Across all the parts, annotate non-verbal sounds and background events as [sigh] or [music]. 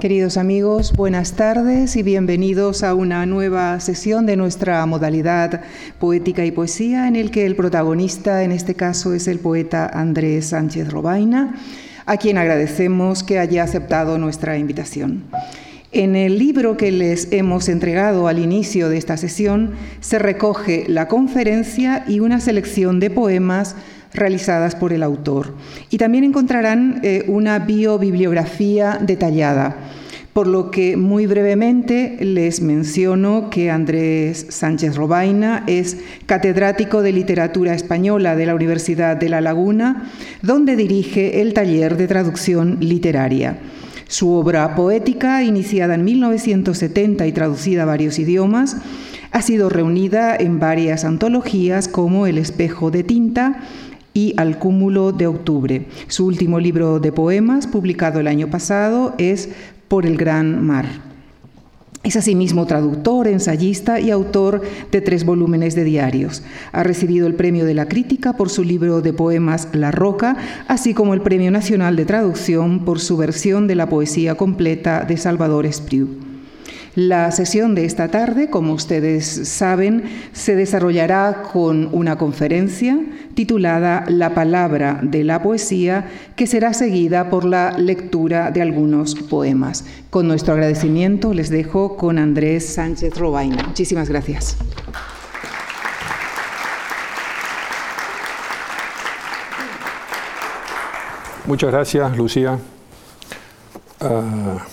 Queridos amigos, buenas tardes y bienvenidos a una nueva sesión de nuestra modalidad poética y poesía en el que el protagonista en este caso es el poeta Andrés Sánchez Robaina, a quien agradecemos que haya aceptado nuestra invitación. En el libro que les hemos entregado al inicio de esta sesión se recoge la conferencia y una selección de poemas realizadas por el autor. Y también encontrarán eh, una biobibliografía detallada, por lo que muy brevemente les menciono que Andrés Sánchez Robaina es catedrático de literatura española de la Universidad de La Laguna, donde dirige el taller de traducción literaria. Su obra poética, iniciada en 1970 y traducida a varios idiomas, ha sido reunida en varias antologías como El espejo de tinta, y Al cúmulo de octubre. Su último libro de poemas, publicado el año pasado, es Por el gran mar. Es asimismo traductor, ensayista y autor de tres volúmenes de diarios. Ha recibido el Premio de la Crítica por su libro de poemas La Roca, así como el Premio Nacional de Traducción por su versión de la poesía completa de Salvador Espriu. La sesión de esta tarde, como ustedes saben, se desarrollará con una conferencia titulada La palabra de la poesía, que será seguida por la lectura de algunos poemas. Con nuestro agradecimiento les dejo con Andrés Sánchez Robaina. Muchísimas gracias. Muchas gracias, Lucía. Ah,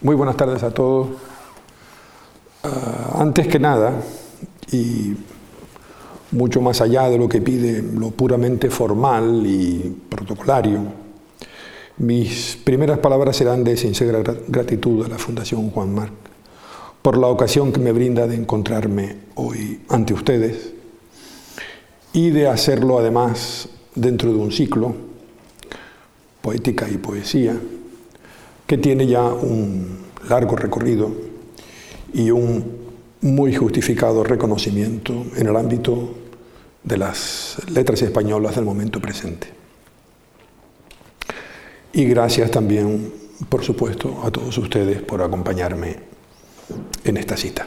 muy buenas tardes a todos. Ah, antes que nada, y mucho más allá de lo que pide lo puramente formal y protocolario, mis primeras palabras serán de sincera gratitud a la Fundación Juan Marc por la ocasión que me brinda de encontrarme hoy ante ustedes y de hacerlo además dentro de un ciclo, poética y poesía, tiene ya un largo recorrido y un muy justificado reconocimiento en el ámbito de las letras españolas del momento presente. Y gracias también, por supuesto, a todos ustedes por acompañarme en esta cita.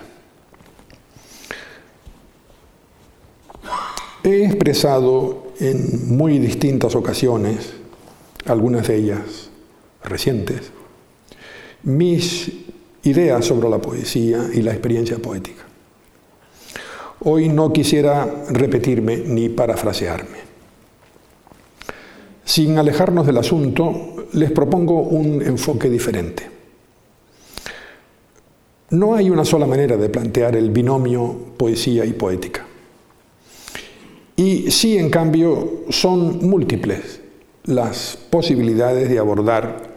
He expresado en muy distintas ocasiones, algunas de ellas recientes, mis ideas sobre la poesía y la experiencia poética. Hoy no quisiera repetirme ni parafrasearme. Sin alejarnos del asunto, les propongo un enfoque diferente. No hay una sola manera de plantear el binomio poesía y poética. Y sí, en cambio, son múltiples las posibilidades de abordar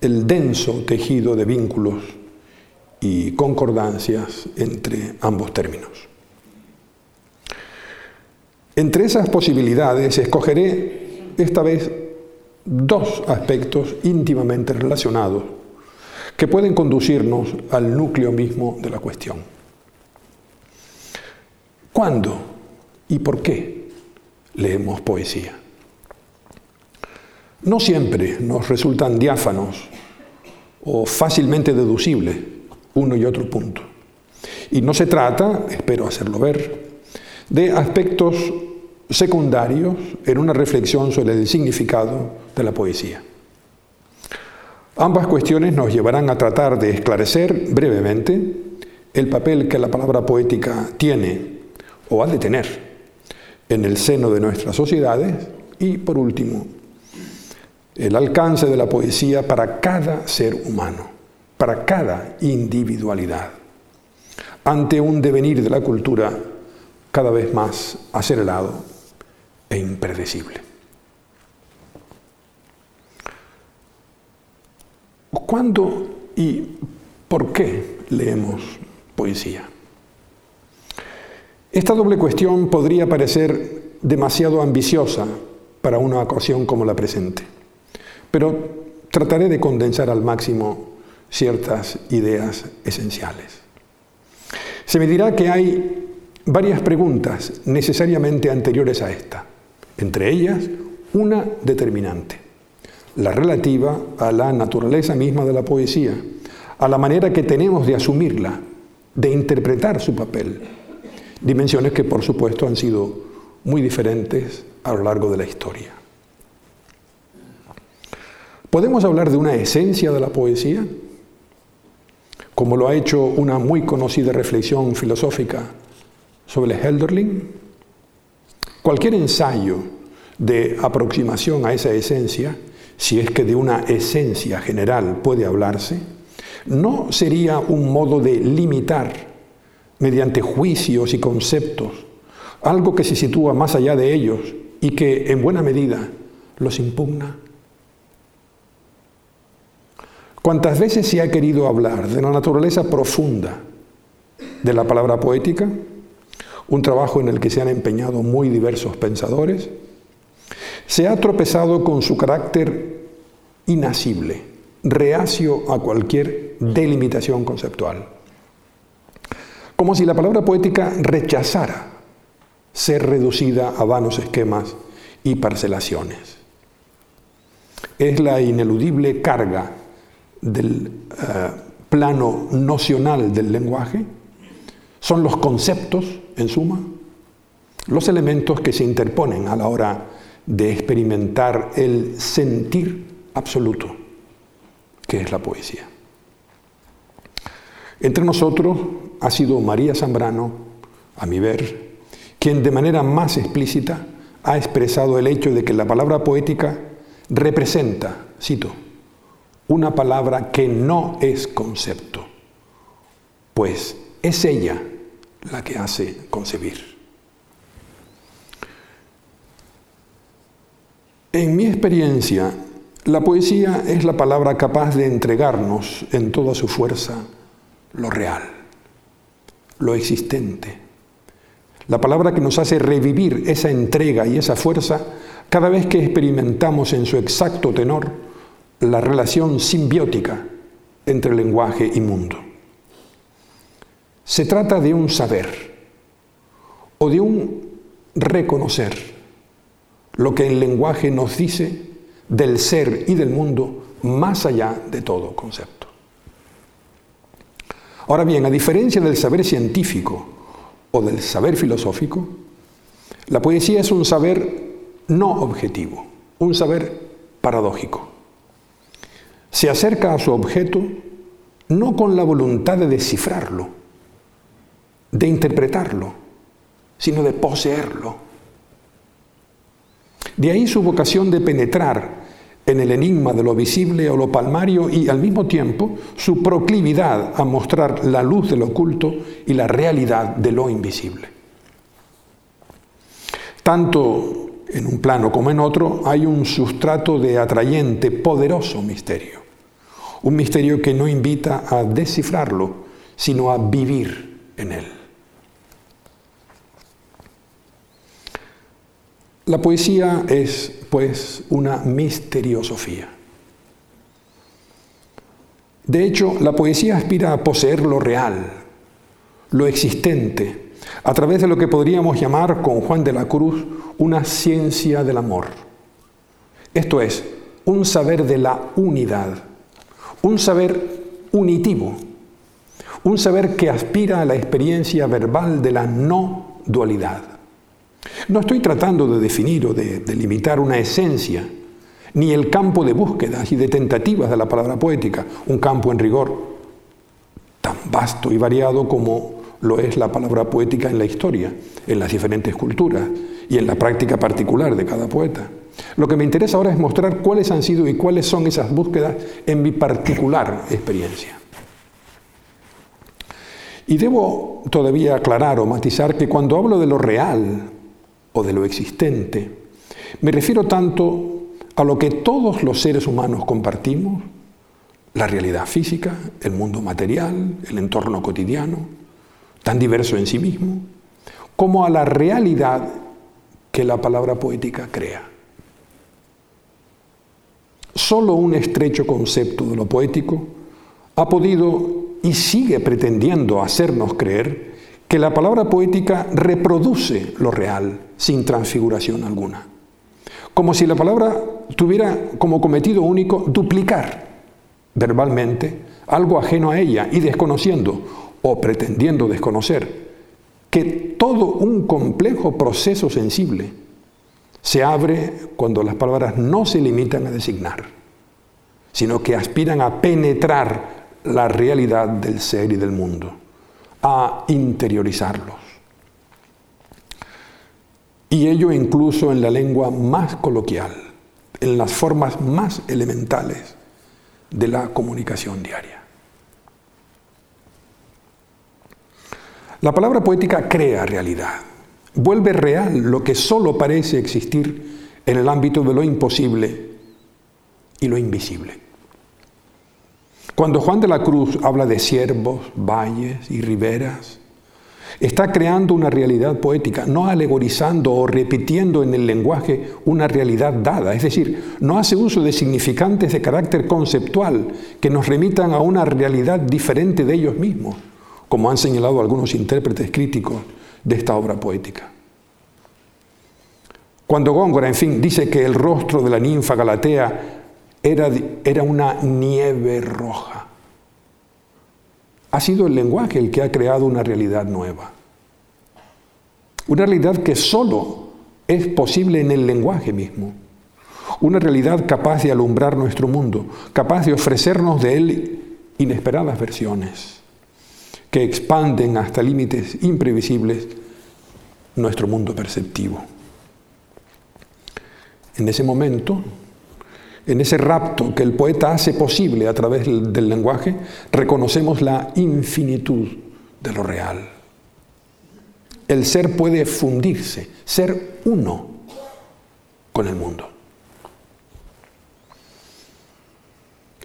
el denso tejido de vínculos y concordancias entre ambos términos. Entre esas posibilidades escogeré esta vez dos aspectos íntimamente relacionados que pueden conducirnos al núcleo mismo de la cuestión. ¿Cuándo y por qué leemos poesía? No siempre nos resultan diáfanos o fácilmente deducibles uno y otro punto. Y no se trata, espero hacerlo ver, de aspectos secundarios en una reflexión sobre el significado de la poesía. Ambas cuestiones nos llevarán a tratar de esclarecer brevemente el papel que la palabra poética tiene o ha de tener en el seno de nuestras sociedades y, por último, el alcance de la poesía para cada ser humano, para cada individualidad, ante un devenir de la cultura cada vez más acelerado e impredecible. ¿Cuándo y por qué leemos poesía? Esta doble cuestión podría parecer demasiado ambiciosa para una ocasión como la presente. Pero trataré de condensar al máximo ciertas ideas esenciales. Se me dirá que hay varias preguntas necesariamente anteriores a esta, entre ellas una determinante. la relativa a la naturaleza misma de la poesía, a la manera que tenemos de asumirla, de interpretar su papel. Dimensiones que por supuesto han sido muy diferentes a lo largo de la historia. ¿Podemos hablar de una esencia de la poesía? Como lo ha hecho una muy conocida reflexión filosófica sobre Helderling. Cualquier ensayo de aproximación a esa esencia, si es que de una esencia general puede hablarse, no sería un modo de limitar mediante juicios y conceptos algo que se sitúa más allá de ellos y que en buena medida los impugna. ¿Cuántas veces se ha querido hablar de la naturaleza profunda de la palabra poética? Un trabajo en el que se han empeñado muy diversos pensadores. Se ha tropezado con su carácter inasible, reacio a cualquier delimitación conceptual. Como si la palabra poética rechazara ser reducida a vanos esquemas y parcelaciones. Es la ineludible carga del eh, plano nocional del lenguaje, son los conceptos, en suma, los elementos que se interponen a la hora de experimentar el sentir absoluto, que es la poesía. Entre nosotros ha sido María Zambrano, a mi ver, quien de manera más explícita ha expresado el hecho de que la palabra poética representa, cito, una palabra que no es concepto, pues es ella la que hace concebir. En mi experiencia, la poesía es la palabra capaz de entregarnos en toda su fuerza lo real, lo existente. La palabra que nos hace revivir esa entrega y esa fuerza cada vez que experimentamos en su exacto tenor la relación simbiótica entre lenguaje y mundo. Se trata de un saber o de un reconocer lo que el lenguaje nos dice del ser y del mundo más allá de todo concepto. Ahora bien, a diferencia del saber científico o del saber filosófico, la poesía es un saber no objetivo, un saber paradójico se acerca a su objeto no con la voluntad de descifrarlo, de interpretarlo, sino de poseerlo. De ahí su vocación de penetrar en el enigma de lo visible o lo palmario y al mismo tiempo su proclividad a mostrar la luz del oculto y la realidad de lo invisible. Tanto en un plano como en otro hay un sustrato de atrayente, poderoso misterio. Un misterio que no invita a descifrarlo, sino a vivir en él. La poesía es, pues, una misteriosofía. De hecho, la poesía aspira a poseer lo real, lo existente, a través de lo que podríamos llamar con Juan de la Cruz una ciencia del amor. Esto es, un saber de la unidad, un saber unitivo, un saber que aspira a la experiencia verbal de la no dualidad. No estoy tratando de definir o de delimitar una esencia, ni el campo de búsquedas y de tentativas de la palabra poética, un campo en rigor tan vasto y variado como lo es la palabra poética en la historia, en las diferentes culturas y en la práctica particular de cada poeta. Lo que me interesa ahora es mostrar cuáles han sido y cuáles son esas búsquedas en mi particular experiencia. Y debo todavía aclarar o matizar que cuando hablo de lo real o de lo existente, me refiero tanto a lo que todos los seres humanos compartimos, la realidad física, el mundo material, el entorno cotidiano, tan diverso en sí mismo, como a la realidad que la palabra poética crea. Solo un estrecho concepto de lo poético ha podido y sigue pretendiendo hacernos creer que la palabra poética reproduce lo real sin transfiguración alguna. Como si la palabra tuviera como cometido único duplicar verbalmente algo ajeno a ella y desconociendo o pretendiendo desconocer que todo un complejo proceso sensible se abre cuando las palabras no se limitan a designar, sino que aspiran a penetrar la realidad del ser y del mundo, a interiorizarlos. Y ello incluso en la lengua más coloquial, en las formas más elementales de la comunicación diaria. La palabra poética crea realidad, vuelve real lo que solo parece existir en el ámbito de lo imposible y lo invisible. Cuando Juan de la Cruz habla de ciervos, valles y riberas, está creando una realidad poética, no alegorizando o repitiendo en el lenguaje una realidad dada, es decir, no hace uso de significantes de carácter conceptual que nos remitan a una realidad diferente de ellos mismos, como han señalado algunos intérpretes críticos de esta obra poética. Cuando Góngora, en fin, dice que el rostro de la ninfa Galatea era, era una nieve roja, ha sido el lenguaje el que ha creado una realidad nueva. Una realidad que solo es posible en el lenguaje mismo. Una realidad capaz de alumbrar nuestro mundo, capaz de ofrecernos de él inesperadas versiones que expanden hasta límites imprevisibles nuestro mundo perceptivo. En ese momento, en ese rapto que el poeta hace posible a través del lenguaje, reconocemos la infinitud de lo real. El ser puede fundirse, ser uno con el mundo.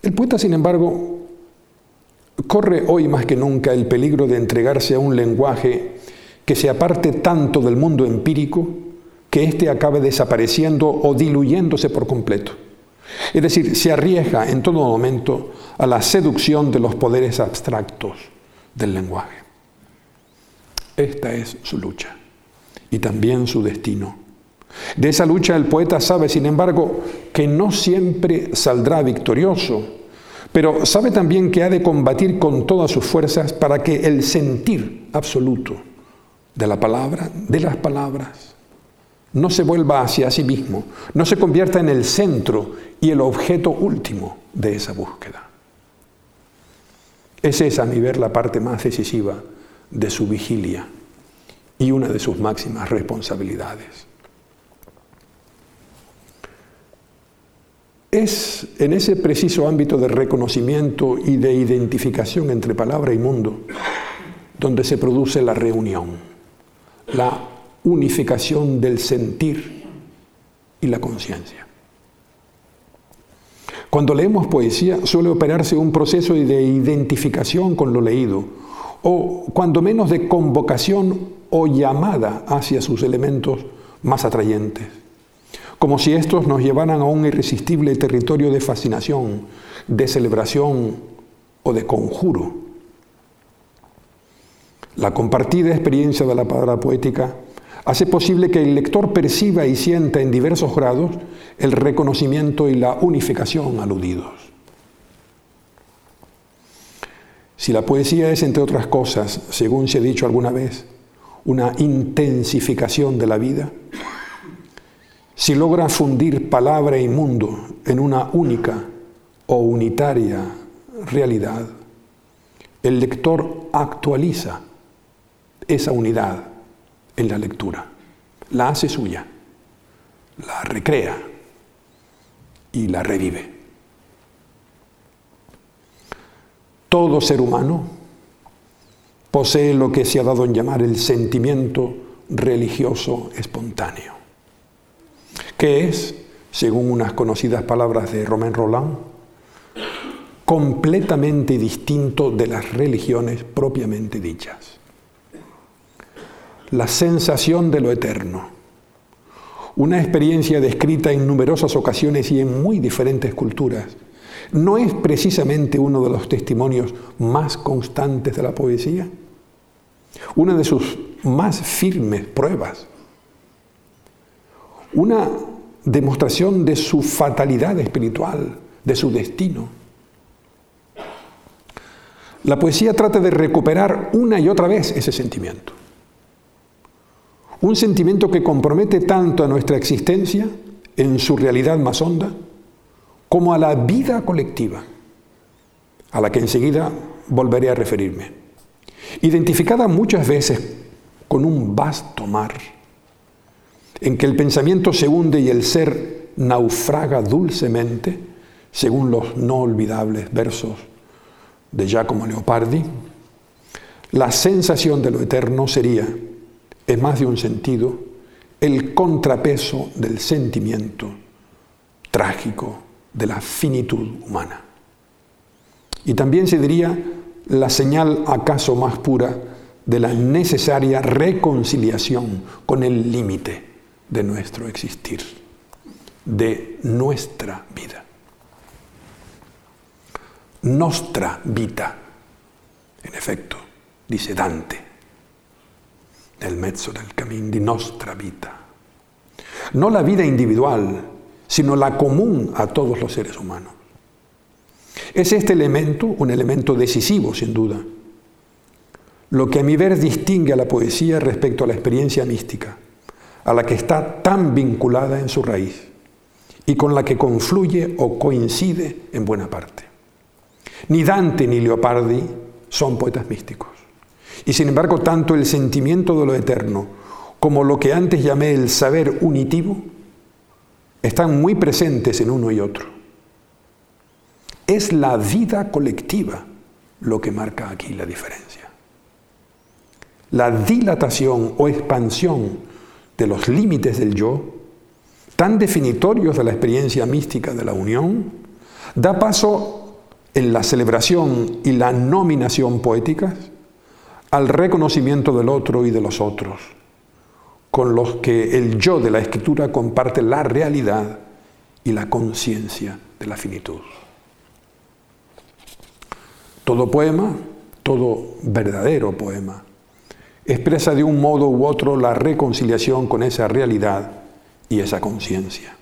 El poeta, sin embargo, corre hoy más que nunca el peligro de entregarse a un lenguaje que se aparte tanto del mundo empírico que éste acabe desapareciendo o diluyéndose por completo. Es decir, se arriesga en todo momento a la seducción de los poderes abstractos del lenguaje. Esta es su lucha y también su destino. De esa lucha el poeta sabe, sin embargo, que no siempre saldrá victorioso, pero sabe también que ha de combatir con todas sus fuerzas para que el sentir absoluto de la palabra, de las palabras, no se vuelva hacia sí mismo, no se convierta en el centro y el objeto último de esa búsqueda. Es a mi ver, la parte más decisiva de su vigilia y una de sus máximas responsabilidades. Es en ese preciso ámbito de reconocimiento y de identificación entre palabra y mundo donde se produce la reunión, la unificación del sentir y la conciencia. Cuando leemos poesía suele operarse un proceso de identificación con lo leído, o cuando menos de convocación o llamada hacia sus elementos más atrayentes, como si estos nos llevaran a un irresistible territorio de fascinación, de celebración o de conjuro. La compartida experiencia de la palabra poética hace posible que el lector perciba y sienta en diversos grados el reconocimiento y la unificación aludidos. Si la poesía es, entre otras cosas, según se ha dicho alguna vez, una intensificación de la vida, si logra fundir palabra y mundo en una única o unitaria realidad, el lector actualiza esa unidad en la lectura, la hace suya, la recrea y la revive. Todo ser humano posee lo que se ha dado en llamar el sentimiento religioso espontáneo, que es, según unas conocidas palabras de Romain Roland, completamente distinto de las religiones propiamente dichas la sensación de lo eterno. Una experiencia descrita en numerosas ocasiones y en muy diferentes culturas. ¿No es precisamente uno de los testimonios más constantes de la poesía? Una de sus más firmes pruebas. Una demostración de su fatalidad espiritual, de su destino. La poesía trata de recuperar una y otra vez ese sentimiento. Un sentimiento que compromete tanto a nuestra existencia en su realidad más honda, como a la vida colectiva, a la que enseguida volveré a referirme. Identificada muchas veces con un vasto mar, en que el pensamiento se hunde y el ser naufraga dulcemente, según los no olvidables versos de Giacomo Leopardi, la sensación de lo eterno sería, en más de un sentido, el contrapeso del sentimiento trágico de la finitud humana. Y también se diría la señal acaso más pura de la necesaria reconciliación con el límite de nuestro existir, de nuestra vida. Nostra vita, en efecto, dice Dante, nel mezzo del camino di nostra vita. No la vida individual, sino la común a todos los seres humanos. Es este elemento un elemento decisivo, sin duda, lo que a mi ver distingue a la poesía respecto a la experiencia mística, a la que está tan vinculada en su raíz y con la que confluye o coincide en buena parte. Ni Dante ni Leopardi son poetas místicos. Y sin embargo, tanto el sentimiento de lo eterno como lo que antes llamé el saber unitivo están muy presentes en uno y otro. Es la vida colectiva lo que marca aquí la diferencia la dilatación o expansión de los límites del yo, tan definitorios de la experiencia mística de la unión, da paso en la celebración y la nominación poéticas al reconocimiento del otro y de los otros, con los que el yo de la escritura comparte la realidad y la conciencia de la finitud. Todo poema, todo verdadero poema, expresa de un modo u otro la reconciliación con esa realidad y esa conciencia.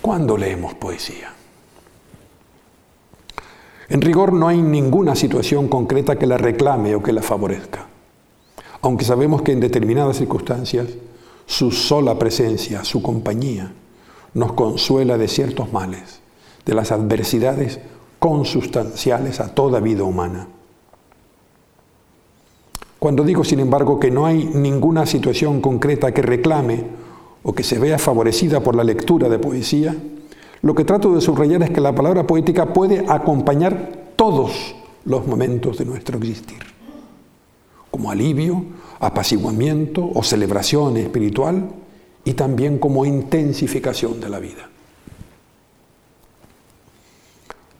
¿Cuándo leemos poesía? En rigor no hay ninguna situación concreta que la reclame o que la favorezca, aunque sabemos que en determinadas circunstancias su sola presencia, su compañía, nos consuela de ciertos males, de las adversidades consustanciales a toda vida humana. Cuando digo, sin embargo, que no hay ninguna situación concreta que reclame o que se vea favorecida por la lectura de poesía, lo que trato de subrayar es que la palabra poética puede acompañar todos los momentos de nuestro existir, como alivio, apaciguamiento o celebración espiritual y también como intensificación de la vida.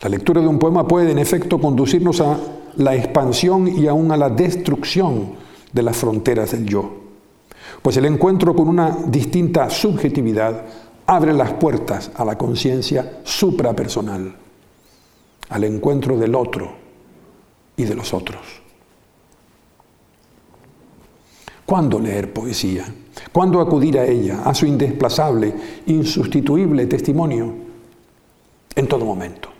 La lectura de un poema puede en efecto conducirnos a la expansión y aún a la destrucción de las fronteras del yo. Pues el encuentro con una distinta subjetividad abre las puertas a la conciencia suprapersonal, al encuentro del otro y de los otros. ¿Cuándo leer poesía? ¿Cuándo acudir a ella, a su indesplazable, insustituible testimonio? En todo momento,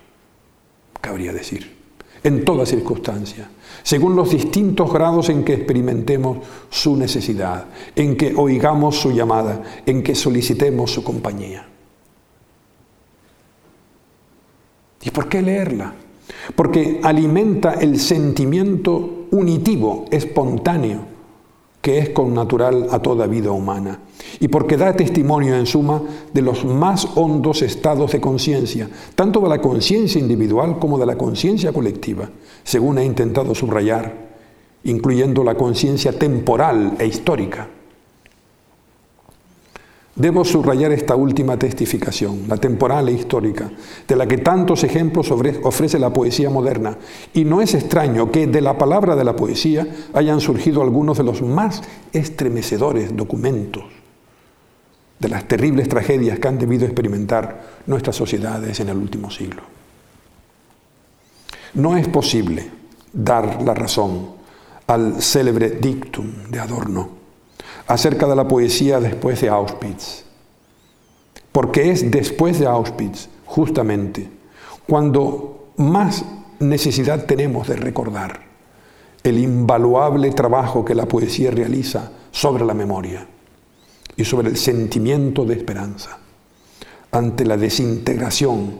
cabría decir en toda circunstancia, según los distintos grados en que experimentemos su necesidad, en que oigamos su llamada, en que solicitemos su compañía. ¿Y por qué leerla? Porque alimenta el sentimiento unitivo, espontáneo, que es connatural a toda vida humana, y porque da testimonio en suma de los más hondos estados de conciencia, tanto de la conciencia individual como de la conciencia colectiva, según he intentado subrayar, incluyendo la conciencia temporal e histórica. Debo subrayar esta última testificación, la temporal e histórica, de la que tantos ejemplos ofrece la poesía moderna. Y no es extraño que de la palabra de la poesía hayan surgido algunos de los más estremecedores documentos de las terribles tragedias que han debido experimentar nuestras sociedades en el último siglo. No es posible dar la razón al célebre dictum de Adorno acerca de la poesía después de Auschwitz. Porque es después de Auschwitz, justamente, cuando más necesidad tenemos de recordar el invaluable trabajo que la poesía realiza sobre la memoria y sobre el sentimiento de esperanza ante la desintegración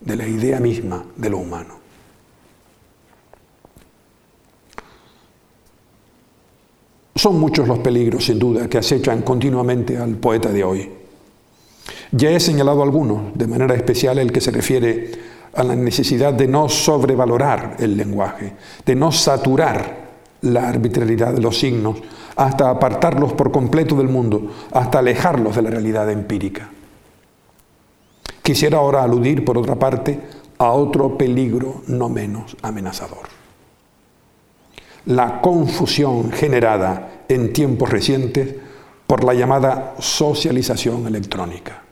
de la idea misma de lo humano. Son muchos los peligros, sin duda, que acechan continuamente al poeta de hoy. Ya he señalado algunos, de manera especial el que se refiere a la necesidad de no sobrevalorar el lenguaje, de no saturar la arbitrariedad de los signos, hasta apartarlos por completo del mundo, hasta alejarlos de la realidad empírica. Quisiera ahora aludir, por otra parte, a otro peligro no menos amenazador. La confusión generada en tiempos recientes por la llamada socialización electrónica.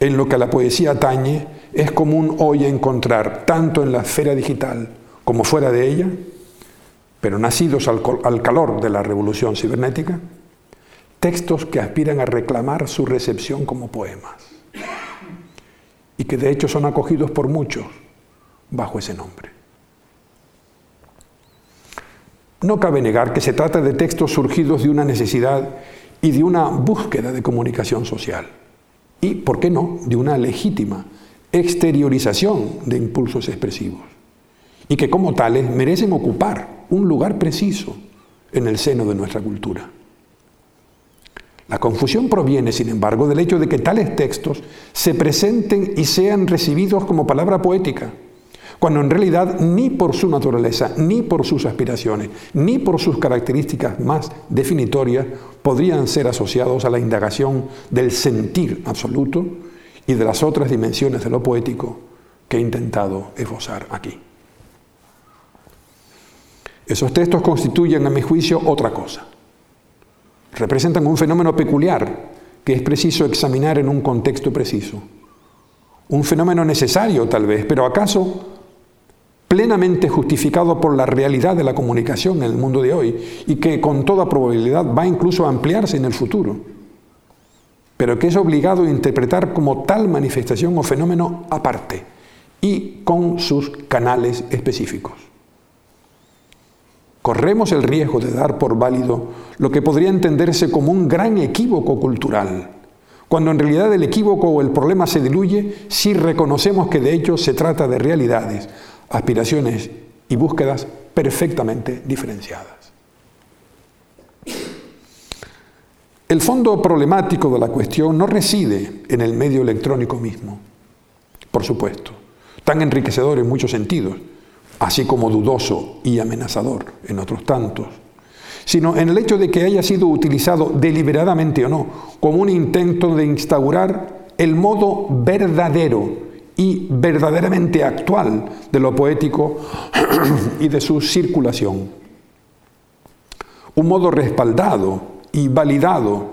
En lo que a la poesía atañe, es común hoy encontrar, tanto en la esfera digital como fuera de ella, pero nacidos al, al calor de la revolución cibernética, textos que aspiran a reclamar su recepción como poemas y que de hecho son acogidos por muchos bajo ese nombre. No cabe negar que se trata de textos surgidos de una necesidad y de una búsqueda de comunicación social y, ¿por qué no?, de una legítima exteriorización de impulsos expresivos y que como tales merecen ocupar un lugar preciso en el seno de nuestra cultura. La confusión proviene, sin embargo, del hecho de que tales textos se presenten y sean recibidos como palabra poética, cuando en realidad ni por su naturaleza, ni por sus aspiraciones, ni por sus características más definitorias podrían ser asociados a la indagación del sentir absoluto y de las otras dimensiones de lo poético que he intentado esbozar aquí. Esos textos constituyen, a mi juicio, otra cosa. Representan un fenómeno peculiar que es preciso examinar en un contexto preciso. Un fenómeno necesario, tal vez, pero acaso plenamente justificado por la realidad de la comunicación en el mundo de hoy y que con toda probabilidad va incluso a ampliarse en el futuro, pero que es obligado a interpretar como tal manifestación o fenómeno aparte y con sus canales específicos. Corremos el riesgo de dar por válido lo que podría entenderse como un gran equívoco cultural, cuando en realidad el equívoco o el problema se diluye si reconocemos que de hecho se trata de realidades aspiraciones y búsquedas perfectamente diferenciadas. El fondo problemático de la cuestión no reside en el medio electrónico mismo, por supuesto, tan enriquecedor en muchos sentidos, así como dudoso y amenazador en otros tantos, sino en el hecho de que haya sido utilizado deliberadamente o no como un intento de instaurar el modo verdadero y verdaderamente actual de lo poético [clears throat] y de su circulación. Un modo respaldado y validado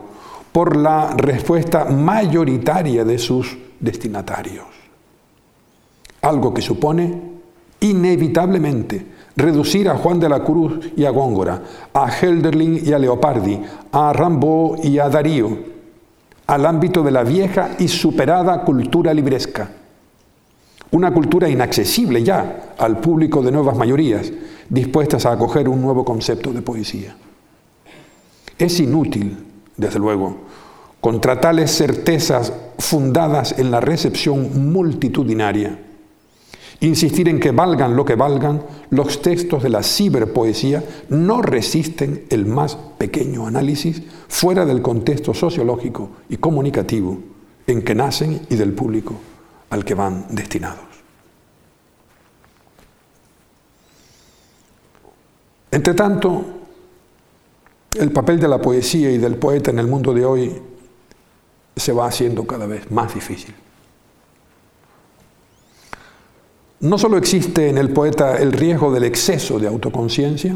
por la respuesta mayoritaria de sus destinatarios. Algo que supone inevitablemente reducir a Juan de la Cruz y a Góngora, a Helderlin y a Leopardi, a Rambaud y a Darío, al ámbito de la vieja y superada cultura libresca una cultura inaccesible ya al público de nuevas mayorías, dispuestas a acoger un nuevo concepto de poesía. Es inútil, desde luego, contra tales certezas fundadas en la recepción multitudinaria, insistir en que valgan lo que valgan, los textos de la ciberpoesía no resisten el más pequeño análisis fuera del contexto sociológico y comunicativo en que nacen y del público al que van destinados. Entre tanto, el papel de la poesía y del poeta en el mundo de hoy se va haciendo cada vez más difícil. No solo existe en el poeta el riesgo del exceso de autoconciencia,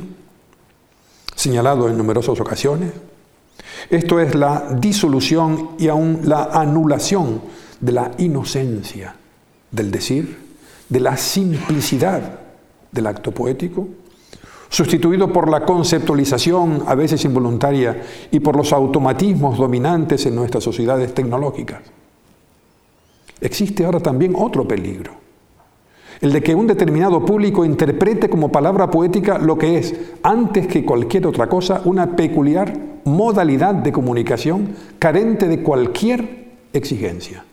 señalado en numerosas ocasiones, esto es la disolución y aún la anulación de la inocencia del decir, de la simplicidad del acto poético, sustituido por la conceptualización, a veces involuntaria, y por los automatismos dominantes en nuestras sociedades tecnológicas. Existe ahora también otro peligro, el de que un determinado público interprete como palabra poética lo que es, antes que cualquier otra cosa, una peculiar modalidad de comunicación carente de cualquier exigencia,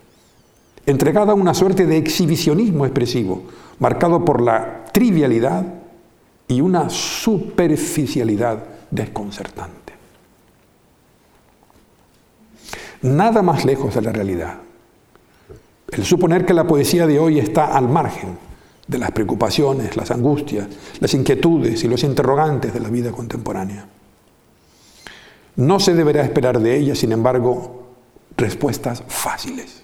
entregada a una suerte de exhibicionismo expresivo, marcado por la trivialidad y una superficialidad desconcertante. Nada más lejos de la realidad. El suponer que la poesía de hoy está al margen de las preocupaciones, las angustias, las inquietudes y los interrogantes de la vida contemporánea. No se deberá esperar de ella, sin embargo, respuestas fáciles,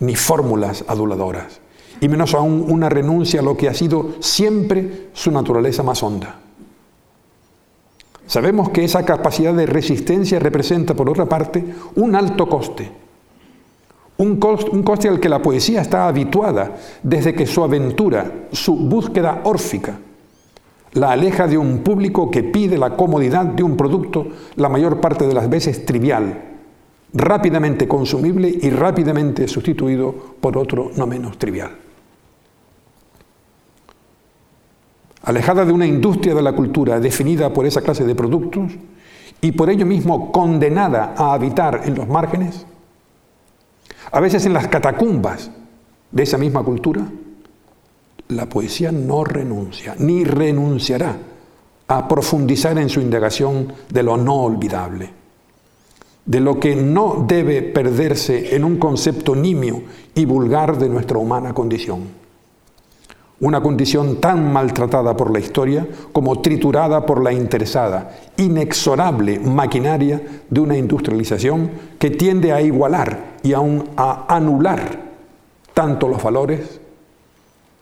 ni fórmulas aduladoras, y menos aún una renuncia a lo que ha sido siempre su naturaleza más honda. Sabemos que esa capacidad de resistencia representa, por otra parte, un alto coste, un coste, al que la poesía está habituada desde que su aventura, su búsqueda órfica, la aleja de un público que pide la comodidad de un producto la mayor parte de las veces trivial, rápidamente consumible y rápidamente sustituido por otro no menos trivial. Alejada de una industria de la cultura definida por esa clase de productos y por ello mismo condenada a habitar en los márgenes, a veces en las catacumbas de esa misma cultura, la poesía no renuncia, ni renunciará a profundizar en su indagación de lo no olvidable, de lo que no debe perderse en un concepto nimio y vulgar de nuestra humana condición una condición tan maltratada por la historia como triturada por la interesada, inexorable maquinaria de una industrialización que tiende a igualar y aún a anular tanto los valores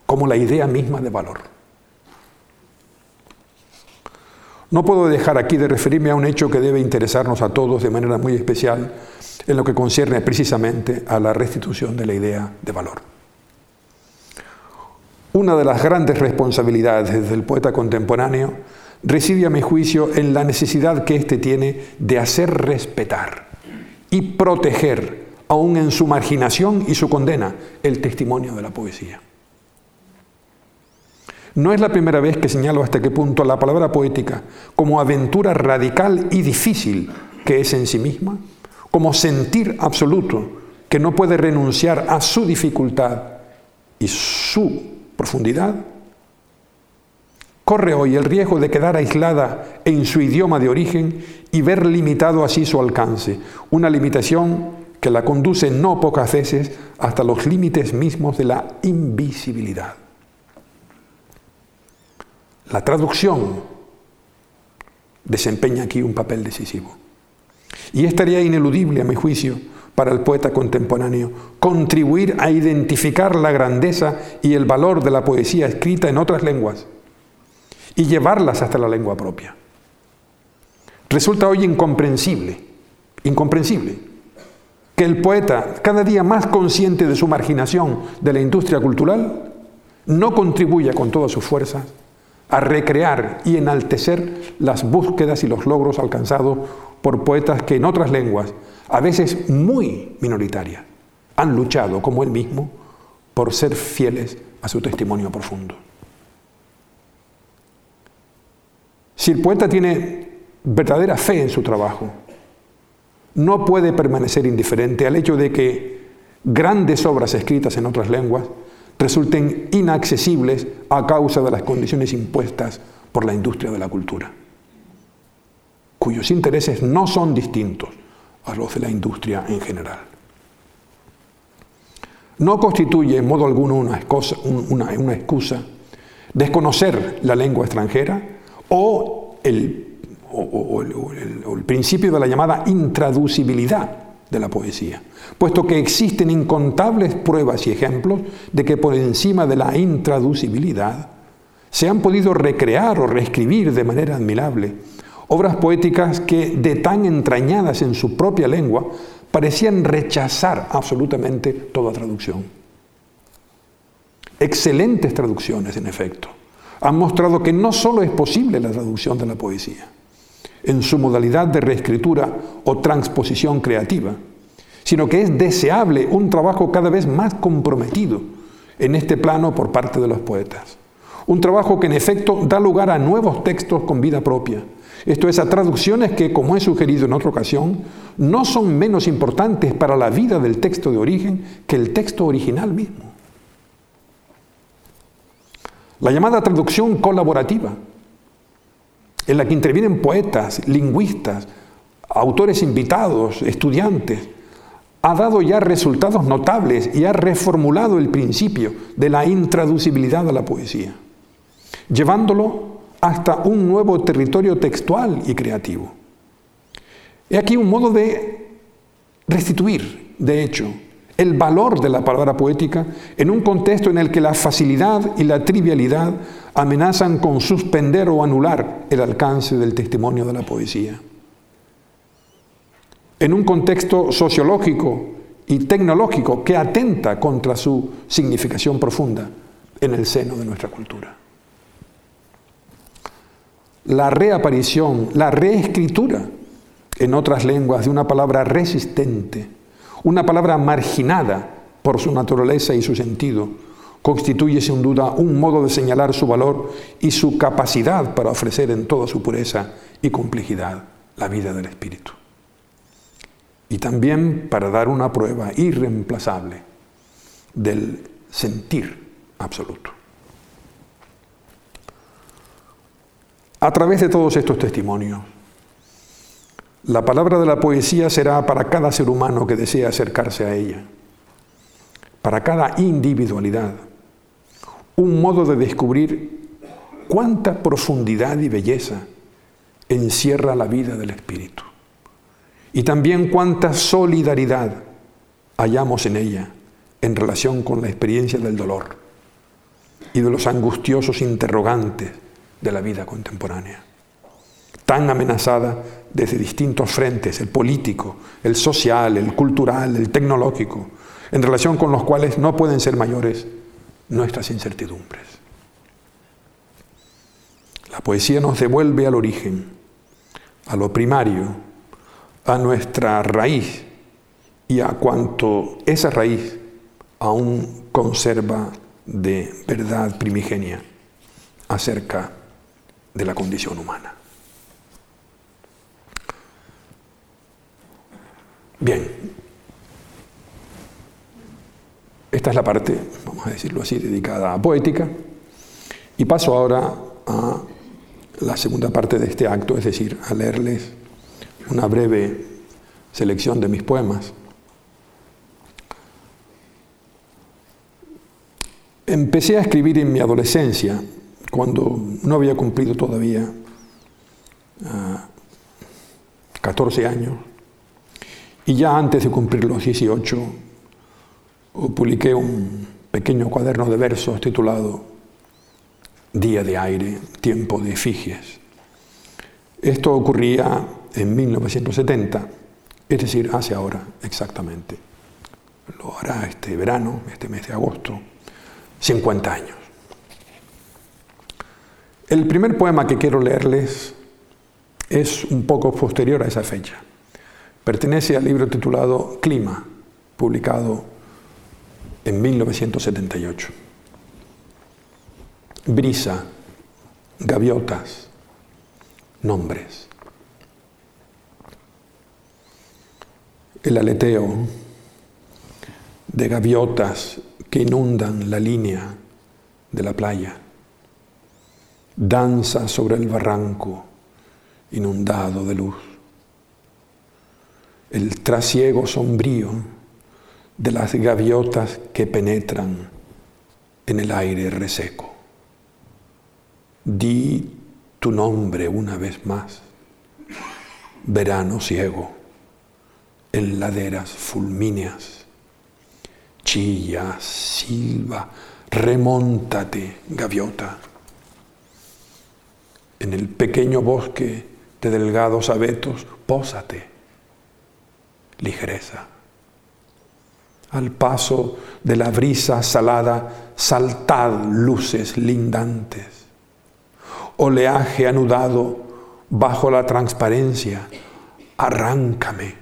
como la idea misma de valor. No puedo dejar aquí de referirme a un hecho que debe interesarnos a todos de manera muy especial en lo que concierne precisamente a la restitución de la idea de valor. Una de las grandes responsabilidades del poeta contemporáneo reside, a mi juicio, en la necesidad que éste tiene de hacer respetar y proteger, aun en su marginación y su condena, el testimonio de la poesía. No es la primera vez que señalo hasta qué punto la palabra poética, como aventura radical y difícil que es en sí misma, como sentir absoluto que no puede renunciar a su dificultad y su profundidad, corre hoy el riesgo de quedar aislada en su idioma de origen y ver limitado así su alcance, una limitación que la conduce no pocas veces hasta los límites mismos de la invisibilidad. La traducción desempeña aquí un papel decisivo. Y es tarea ineludible, a mi juicio, para el poeta contemporáneo, contribuir a identificar la grandeza y el valor de la poesía escrita en otras lenguas y llevarlas hasta la lengua propia. Resulta hoy incomprensible, incomprensible, que el poeta, cada día más consciente de su marginación de la industria cultural, no contribuya con todas sus fuerzas a recrear y enaltecer las búsquedas y los logros alcanzados por poetas que en otras lenguas a veces muy minoritarias, han luchado, como él mismo, por ser fieles a su testimonio profundo. Si el poeta tiene verdadera fe en su trabajo, no puede permanecer indiferente al hecho de que grandes obras escritas en otras lenguas resulten inaccesibles a causa de las condiciones impuestas por la industria de la cultura, cuyos intereses no son distintos a los de la industria en general. No constituye en modo alguno una, excusa, desconocer la lengua extranjera o el, el principio de la llamada intraducibilidad de la poesía, puesto que existen incontables pruebas y ejemplos de que por encima de la intraducibilidad se han podido recrear o reescribir de manera admirable obras poéticas que, de tan entrañadas en su propia lengua, parecían rechazar absolutamente toda traducción. Excelentes traducciones, en efecto, han mostrado que no solo es posible la traducción de la poesía, en su modalidad de reescritura o transposición creativa, sino que es deseable un trabajo cada vez más comprometido en este plano por parte de los poetas. Un trabajo que en efecto da lugar a nuevos textos con vida propia. Esto es, a traducciones que, como he sugerido en otra ocasión, no son menos importantes para la vida del texto de origen que el texto original mismo. La llamada traducción colaborativa, en la que intervienen poetas, lingüistas, autores invitados, estudiantes, ha dado ya resultados notables y ha reformulado el principio de la intraducibilidad de la poesía, llevándolo hasta un nuevo territorio textual y creativo. He aquí un modo de restituir, de hecho, el valor de la palabra poética en un contexto en el que la facilidad y la trivialidad amenazan con suspender o anular el alcance del testimonio de la poesía. En un contexto sociológico y tecnológico que atenta contra su significación profunda en el seno de nuestra cultura. La reaparición, la reescritura en otras lenguas de una palabra resistente, una palabra marginada por su naturaleza y su sentido, constituye sin duda un modo de señalar su valor y su capacidad para ofrecer en toda su pureza y complejidad la vida del Espíritu. Y también para dar una prueba irreemplazable del sentir absoluto. A través de todos estos testimonios, la palabra de la poesía será para cada ser humano que desea acercarse a ella, para cada individualidad, un modo de descubrir cuánta profundidad y belleza encierra la vida del Espíritu. Y también cuánta solidaridad hallamos en ella en relación con la experiencia del dolor y de los angustiosos interrogantes de la vida contemporánea. Tan amenazada desde distintos frentes, el político, el social, el cultural, el tecnológico, en relación con los cuales no pueden ser mayores nuestras incertidumbres. La poesía nos devuelve al origen, a lo primario, a nuestra raíz y a cuanto esa raíz aún conserva de verdad primigenia acerca de la condición humana. Bien, esta es la parte, vamos a decirlo así, dedicada a poética. Y paso ahora a la segunda parte de este acto, es decir, a leerles una breve selección de mis poemas. Empecé a escribir en mi adolescencia, cuando no había cumplido todavía 14 ah, años, y ya antes de cumplir los 18, publiqué un pequeño cuaderno de versos titulado Día de aire, tiempo de efigies. Esto ocurría en 1970, es decir, hace ahora exactamente. Lo hará este verano, este mes de agosto, 50 años. El primer poema que quiero leerles es un poco posterior a esa fecha. Pertenece al libro titulado Clima, publicado en 1978. Brisa, gaviotas, nombres. El aleteo de gaviotas que inundan la línea de la playa. Danza sobre el barranco inundado de luz el trasiego sombrío de las gaviotas que penetran en el aire reseco. Di tu nombre una vez más, verano ciego, en laderas fulmíneas. Chilla, silba, remóntate, gaviota. En el pequeño bosque de delgados abetos, pósate ligereza. Al paso de la brisa salada, saltad luces lindantes. oleaje anudado bajo la transparencia, arráncame.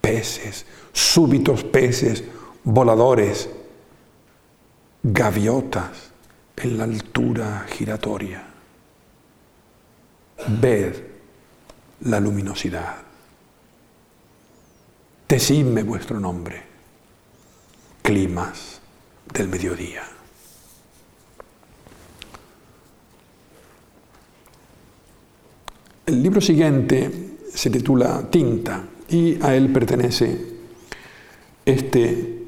Peces, súbitos peces, voladores, gaviotas en la altura giratoria. Ved la luminosidad. Decidme vuestro nombre. Climas del mediodía. El libro siguiente se titula Tinta y a él pertenece este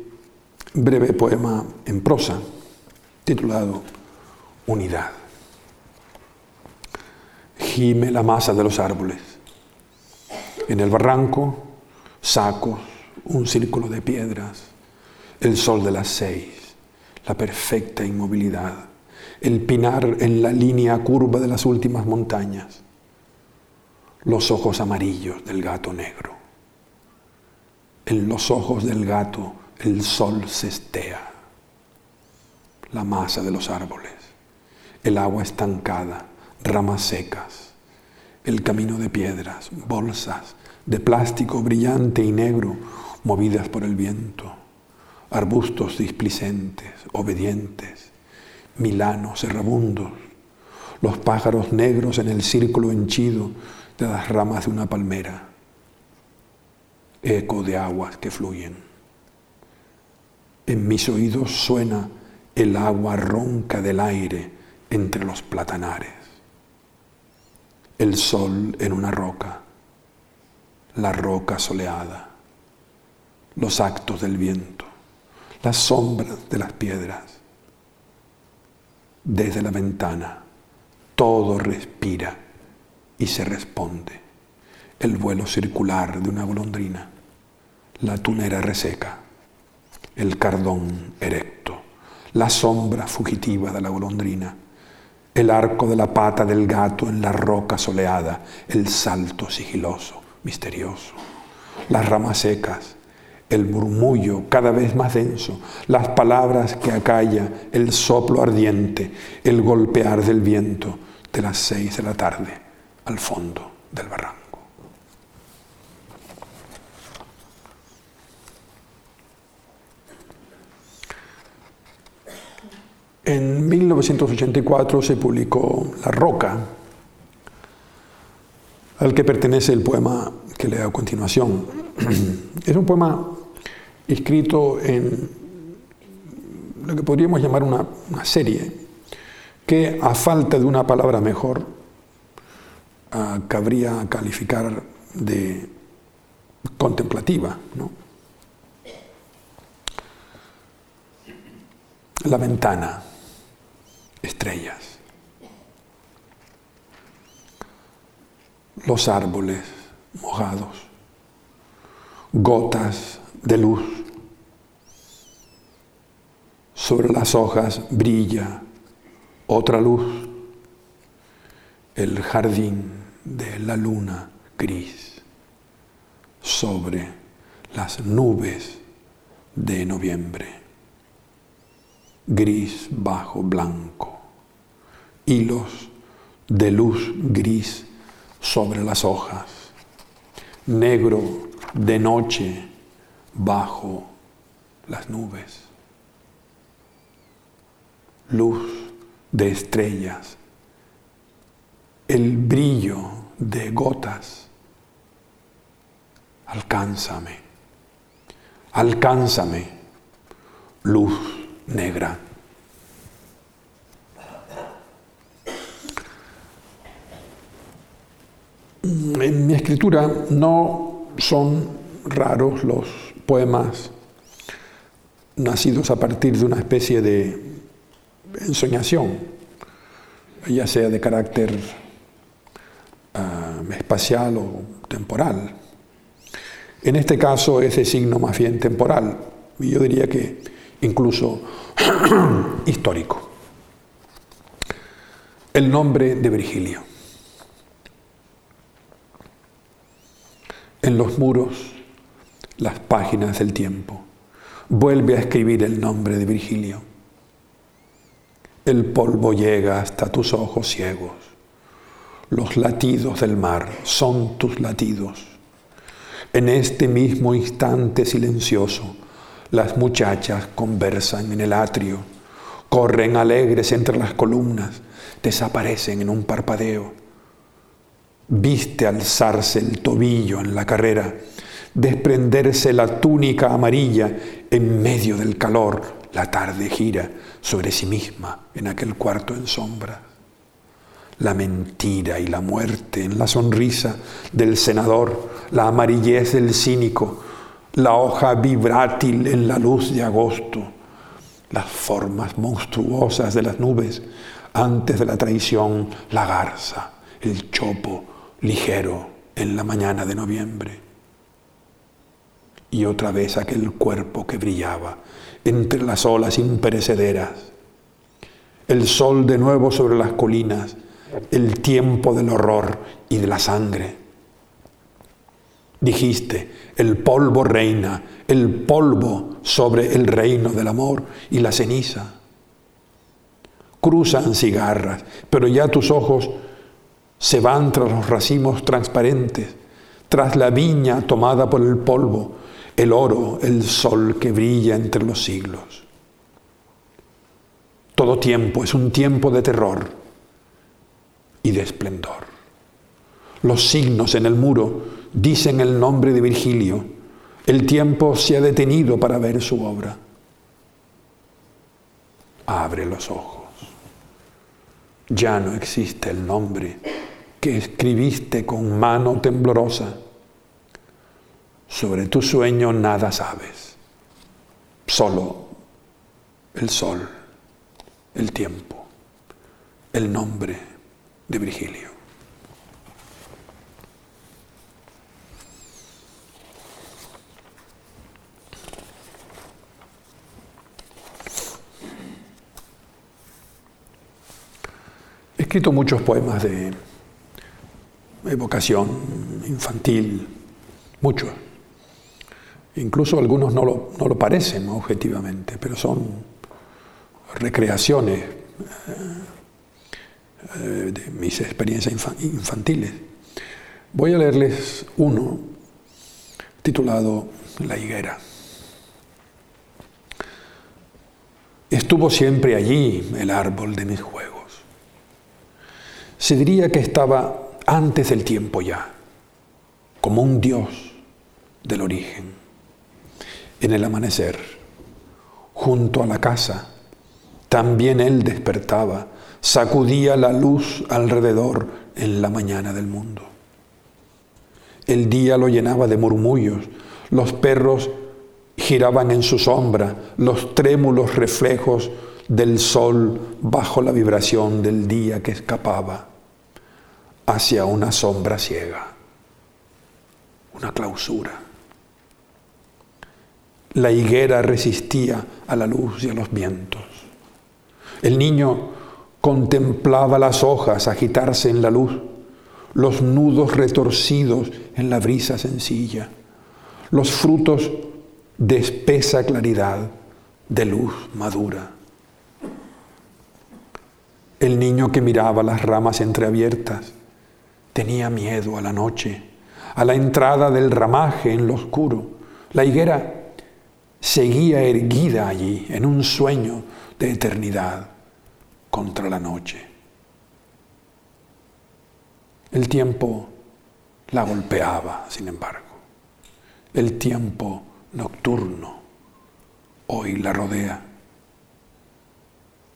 breve poema en prosa titulado Unidad. Gime la masa de los árboles. En el barranco, sacos, un círculo de piedras, el sol de las seis, la perfecta inmovilidad, el pinar en la línea curva de las últimas montañas, los ojos amarillos del gato negro. En los ojos del gato el sol cestea, la masa de los árboles, el agua estancada, ramas secas, el camino de piedras, bolsas de plástico brillante y negro movidas por el viento, arbustos displicentes, obedientes, milanos errabundos, los pájaros negros en el círculo henchido de las ramas de una palmera, eco de aguas que fluyen. En mis oídos suena el agua ronca del aire entre los platanares. El sol en una roca, la roca soleada, los actos del viento, las sombras de las piedras. Desde la ventana todo respira y se responde. El vuelo circular de una golondrina, la tunera reseca, el cardón erecto, la sombra fugitiva de la golondrina, el arco de la pata del gato en la roca soleada, el salto sigiloso, misterioso, las ramas secas, el murmullo cada vez más denso, las palabras que acalla, el soplo ardiente, el golpear del viento de las seis de la tarde al fondo del barranco. En 1984 se publicó La Roca, al que pertenece el poema que leo a continuación. [clears throat] Es un poema escrito en lo que podríamos llamar una, serie, que a falta de una palabra mejor, uh, cabría calificar de contemplativa. ¿no? La ventana, estrellas. Los árboles mojados, gotas de luz. Sobre las hojas brilla otra luz el jardín de la luna gris sobre las nubes de noviembre. Gris bajo blanco, hilos de luz gris sobre las hojas, negro de noche bajo las nubes, luz de estrellas el brillo de gotas. Alcánzame, alcánzame, luz negra. En mi escritura no son raros los poemas nacidos a partir de una especie de ensoñación, ya sea de carácter espacial o temporal. En este caso ese signo más bien temporal, y yo diría que incluso [clears throat] histórico. El nombre de Virgilio. En los muros, las páginas del tiempo, vuelve a escribir el nombre de Virgilio. el polvo llega hasta tus ojos ciegos. Los latidos del mar son tus latidos. En este mismo instante silencioso, las muchachas conversan en el atrio, corren alegres entre las columnas, desaparecen en un parpadeo. Viste alzarse el tobillo en la carrera, desprenderse la túnica amarilla en medio del calor. La tarde gira sobre sí misma en aquel cuarto en sombra. La mentira y la muerte en la sonrisa del senador, la amarillez del cínico, la hoja vibrátil en la luz de agosto, las formas monstruosas de las nubes antes de la traición, la garza, el chopo ligero en la mañana de noviembre y otra vez aquel cuerpo que brillaba entre las olas imperecederas. El sol de nuevo sobre las colinas, el tiempo del horror y de la sangre. Dijiste, el polvo reina, el polvo sobre el reino del amor y la ceniza. Cruzan cigarras, pero ya tus ojos se van tras los racimos transparentes, tras la viña tomada por el polvo, el oro, el sol que brilla entre los siglos. Todo tiempo es un tiempo de terror y de esplendor. Los signos en el muro dicen el nombre de Virgilio. El tiempo se ha detenido para ver su obra. Abre los ojos. Ya no existe el nombre que escribiste con mano temblorosa sobre tu sueño nada sabes, solo el sol, el tiempo, el nombre de Virgilio. He escrito muchos poemas de evocación infantil, muchos. Incluso algunos no lo, parecen objetivamente, pero son recreaciones eh, de mis experiencias infantiles. Voy a leerles uno titulado La higuera. Estuvo siempre allí el árbol de mis juegos. Se diría que estaba antes del tiempo ya, como un dios del origen en el amanecer, junto a la casa. También él despertaba, sacudía la luz alrededor en la mañana del mundo. El día lo llenaba de murmullos, los perros giraban en su sombra, los trémulos reflejos del sol bajo la vibración del día que escapaba hacia una sombra ciega, una clausura. La higuera resistía a la luz y a los vientos. El niño contemplaba las hojas agitarse en la luz, los nudos retorcidos en la brisa sencilla, los frutos de espesa claridad, de luz madura. El niño que miraba las ramas entreabiertas tenía miedo a la noche, a la entrada del ramaje en lo oscuro. La higuera seguía erguida allí en un sueño de eternidad contra la noche. El tiempo la golpeaba, sin embargo. El tiempo nocturno hoy la rodea.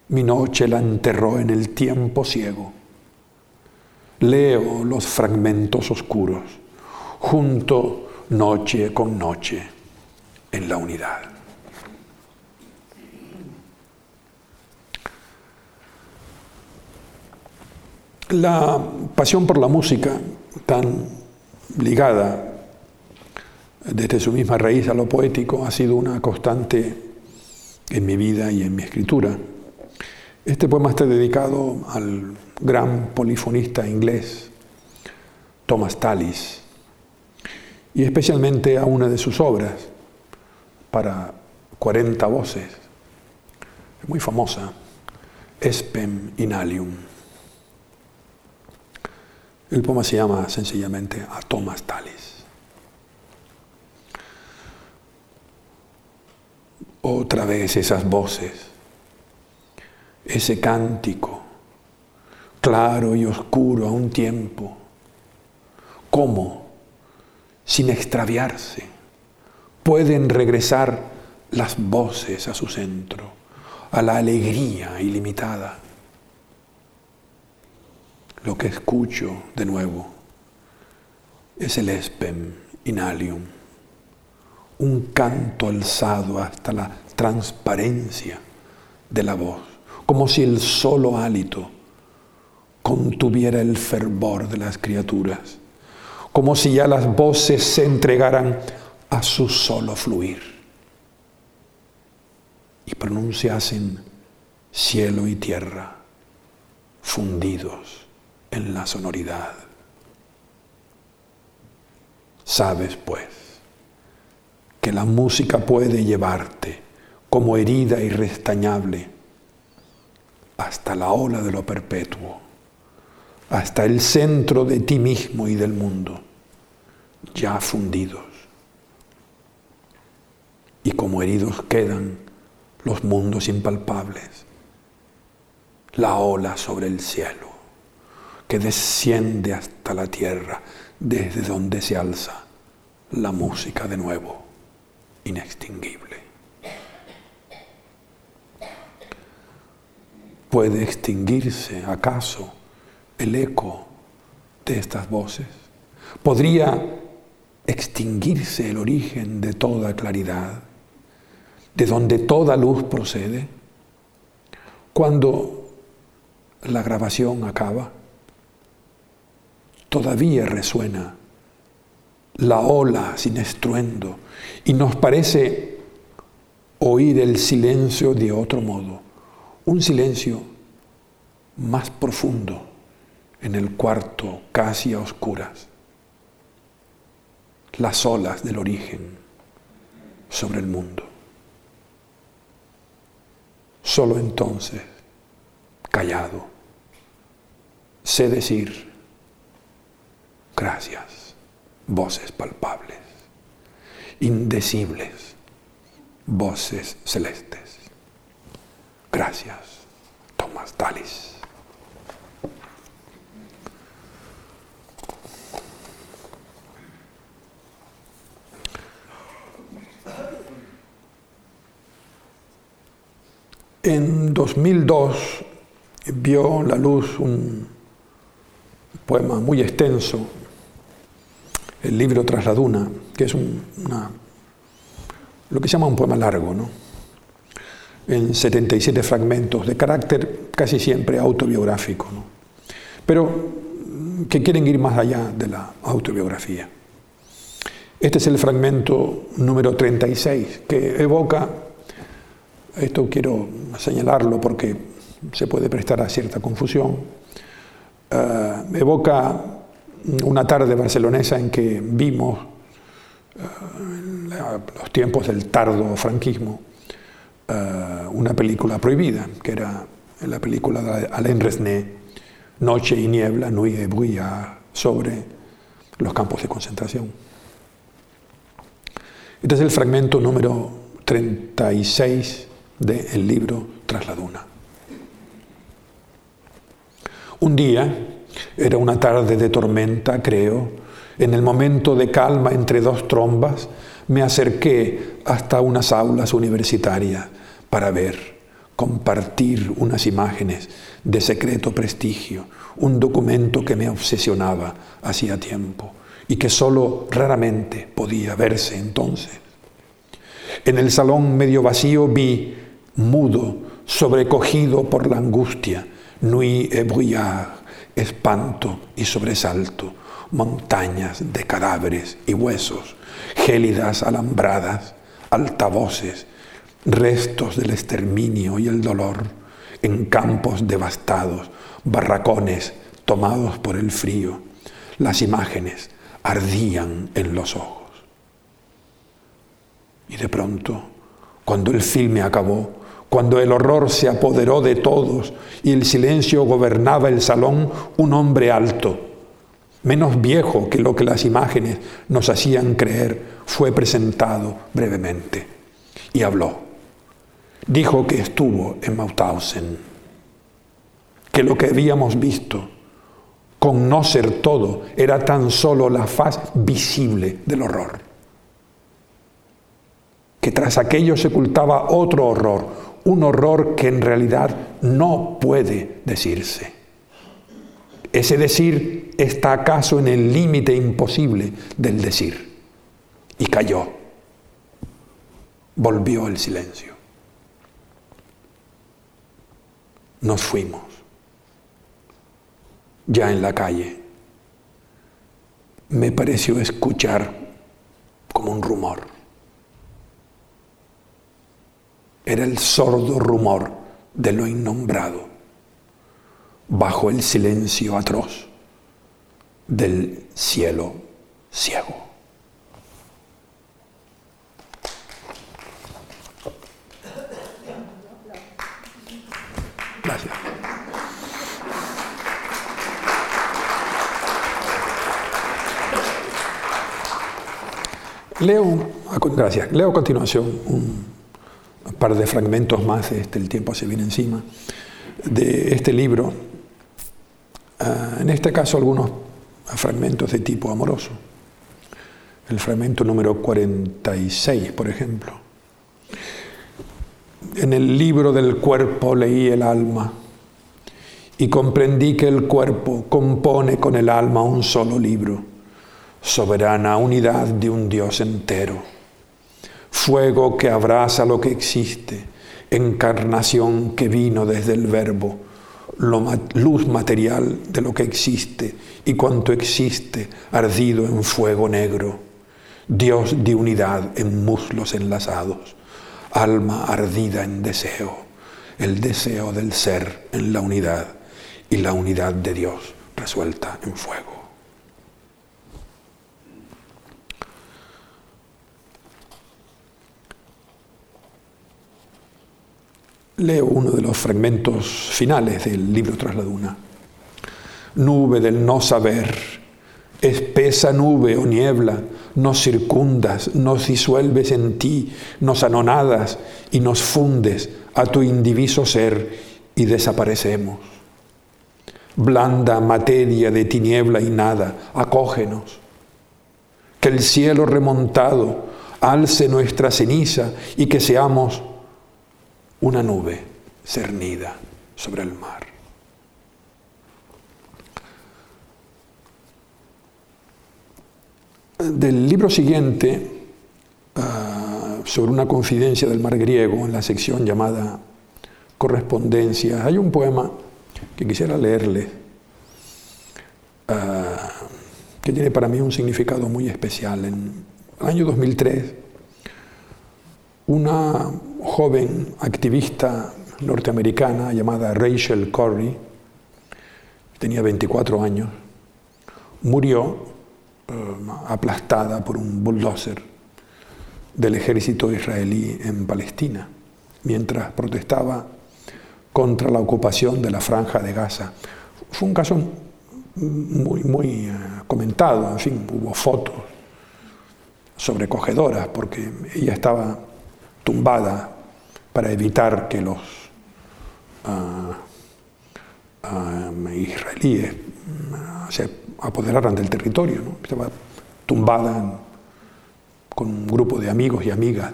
Mi noche la enterró en el tiempo ciego. Leo los fragmentos oscuros, junto noche con noche en la unidad. La pasión por la música, tan ligada desde su misma raíz a lo poético, ha sido una constante en mi vida y en mi escritura. Este poema está dedicado al gran polifonista inglés Thomas Tallis y especialmente a una de sus obras, para 40 voces, muy famosa, espem inalium. El poema se llama sencillamente A Thomas Talis. Otra vez esas voces, ese cántico, claro y oscuro a un tiempo. ¿Cómo, sin extraviarse, pueden regresar las voces a su centro, a la alegría ilimitada? Lo que escucho de nuevo es el espem inalium un canto alzado hasta la transparencia de la voz, como si el solo hálito contuviera el fervor de las criaturas, como si ya las voces se entregaran a su solo fluir y pronunciasen cielo y tierra fundidos en la sonoridad. Sabes, pues, que la música puede llevarte como herida irrestañable hasta la ola de lo perpetuo, hasta el centro de ti mismo y del mundo, ya fundidos. Y como heridos quedan los mundos impalpables, la ola sobre el cielo, que desciende hasta la tierra, desde donde se alza la música de nuevo inextinguible. ¿Puede extinguirse acaso el eco de estas voces? ¿Podría extinguirse el origen de toda claridad, de donde toda luz procede? Cuando la grabación acaba, todavía resuena la ola sin estruendo y nos parece oír el silencio de otro modo, un silencio más profundo en el cuarto casi a oscuras, las olas del origen sobre el mundo. Solo entonces, callado, sé decir gracias voces palpables, indecibles, voces celestes. Gracias, Tomás Dalis. En 2002 vio la luz un poema muy extenso el libro Tras la Duna, que es lo que se llama un poema largo, ¿no? en 77 fragmentos, de carácter casi siempre autobiográfico, ¿no? pero que quieren ir más allá de la autobiografía. Este es el fragmento número 36, que evoca, esto quiero señalarlo porque se puede prestar a cierta confusión, eh, evoca una tarde barcelonesa en que vimos eh, los tiempos del tardo franquismo eh, una película prohibida, que era la película de Alain Resnais, Noche y niebla, Nuit et Brouillard, sobre los campos de concentración. Este es el fragmento número 36 del libro Tras la Duna. Un día, era una tarde de tormenta, creo. En el momento de calma entre dos trombas, me acerqué hasta unas aulas universitarias para ver, compartir unas imágenes de secreto prestigio, un documento que me obsesionaba hacía tiempo y que solo raramente podía verse entonces. En el salón medio vacío vi, mudo, sobrecogido por la angustia, Nuit et Brouillard, espanto y sobresalto, montañas de cadáveres y huesos, gélidas alambradas, altavoces, restos del exterminio y el dolor, en campos devastados, barracones tomados por el frío. Las imágenes ardían en los ojos. Y de pronto, cuando el filme acabó, Cuando el horror se apoderó de todos y el silencio gobernaba el salón, un hombre alto, menos viejo que lo que las imágenes nos hacían creer, fue presentado brevemente y habló. Dijo que estuvo en Mauthausen, que lo que habíamos visto, con no ser todo, era tan solo la faz visible del horror. Que tras aquello se ocultaba otro horror, un horror que en realidad no puede decirse. Ese decir está acaso en el límite imposible del decir. Y cayó. Volvió el silencio. Nos fuimos. Ya en la calle. Me pareció escuchar como un rumor. Era el sordo rumor de lo innombrado bajo el silencio atroz del cielo ciego. Gracias. Leo, gracias. Leo a continuación un par de fragmentos más, este, el tiempo se viene encima, de este libro Ah, en este caso algunos fragmentos de tipo amoroso. El fragmento número 46, por ejemplo. En el libro del cuerpo leí el alma y comprendí que el cuerpo compone con el alma un solo libro, soberana unidad de un Dios entero, fuego que abraza lo que existe, encarnación que vino desde el verbo, luz material de lo que existe y cuanto existe ardido en fuego negro, Dios de unidad en muslos enlazados, alma ardida en deseo, el deseo del ser en la unidad y la unidad de Dios resuelta en fuego. Leo uno de los fragmentos finales del libro Tras la Duna. Nube del no saber, espesa nube o niebla, nos circundas, nos disuelves en ti, nos anonadas y nos fundes a tu indiviso ser y desaparecemos. Blanda materia de tiniebla y nada, acógenos. Que el cielo remontado alce nuestra ceniza y que seamos una nube cernida sobre el mar. Del libro siguiente, ah, sobre una confidencia del mar griego, en la sección llamada Correspondencia, hay un poema que quisiera leerle, ah, que tiene para mí un significado muy especial. En el año 2003, una joven activista norteamericana llamada Rachel Corrie, tenía 24 años, murió eh, aplastada por un bulldozer del ejército israelí en Palestina, mientras protestaba contra la ocupación de la franja de Gaza. Fue un caso muy, muy eh, comentado, en fin, hubo fotos sobrecogedoras porque ella estaba tumbada para evitar que los ah, ah, israelíes ah, se apoderaran del territorio. Estaba tumbada con un grupo de amigos y amigas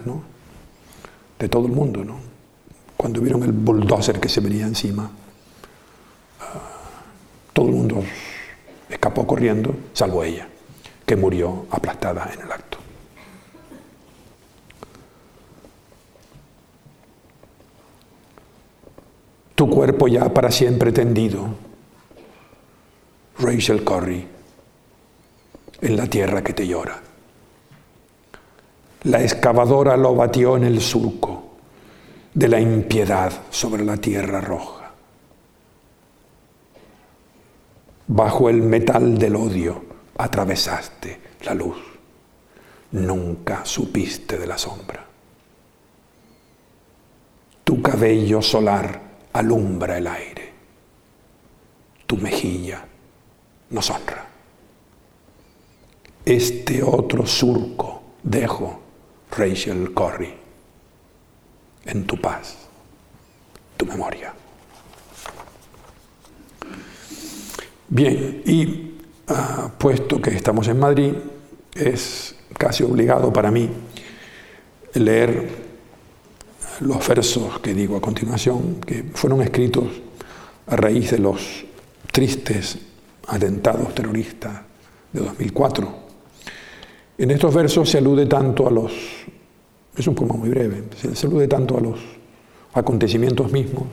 de todo el mundo. Cuando vieron el bulldozer que se venía encima, todo el mundo escapó corriendo, salvo ella, que murió aplastada en el acto. Tu cuerpo ya para siempre tendido. Rachel Corrie, en la tierra que te llora. La excavadora lo batió en el surco de la impiedad sobre la tierra roja. Bajo el metal del odio atravesaste la luz. Nunca supiste de la sombra. Tu cabello solar alumbra el aire. Tu mejilla nos honra. Este otro surco dejo, Rachel Corrie, en tu paz, tu memoria. Bien, y ah, puesto que estamos en Madrid, es casi obligado para mí leer los versos que digo a continuación, que fueron escritos a raíz de los tristes atentados terroristas de 2004. En estos versos se alude tanto a los, es un poema muy breve, se alude tanto a los acontecimientos mismos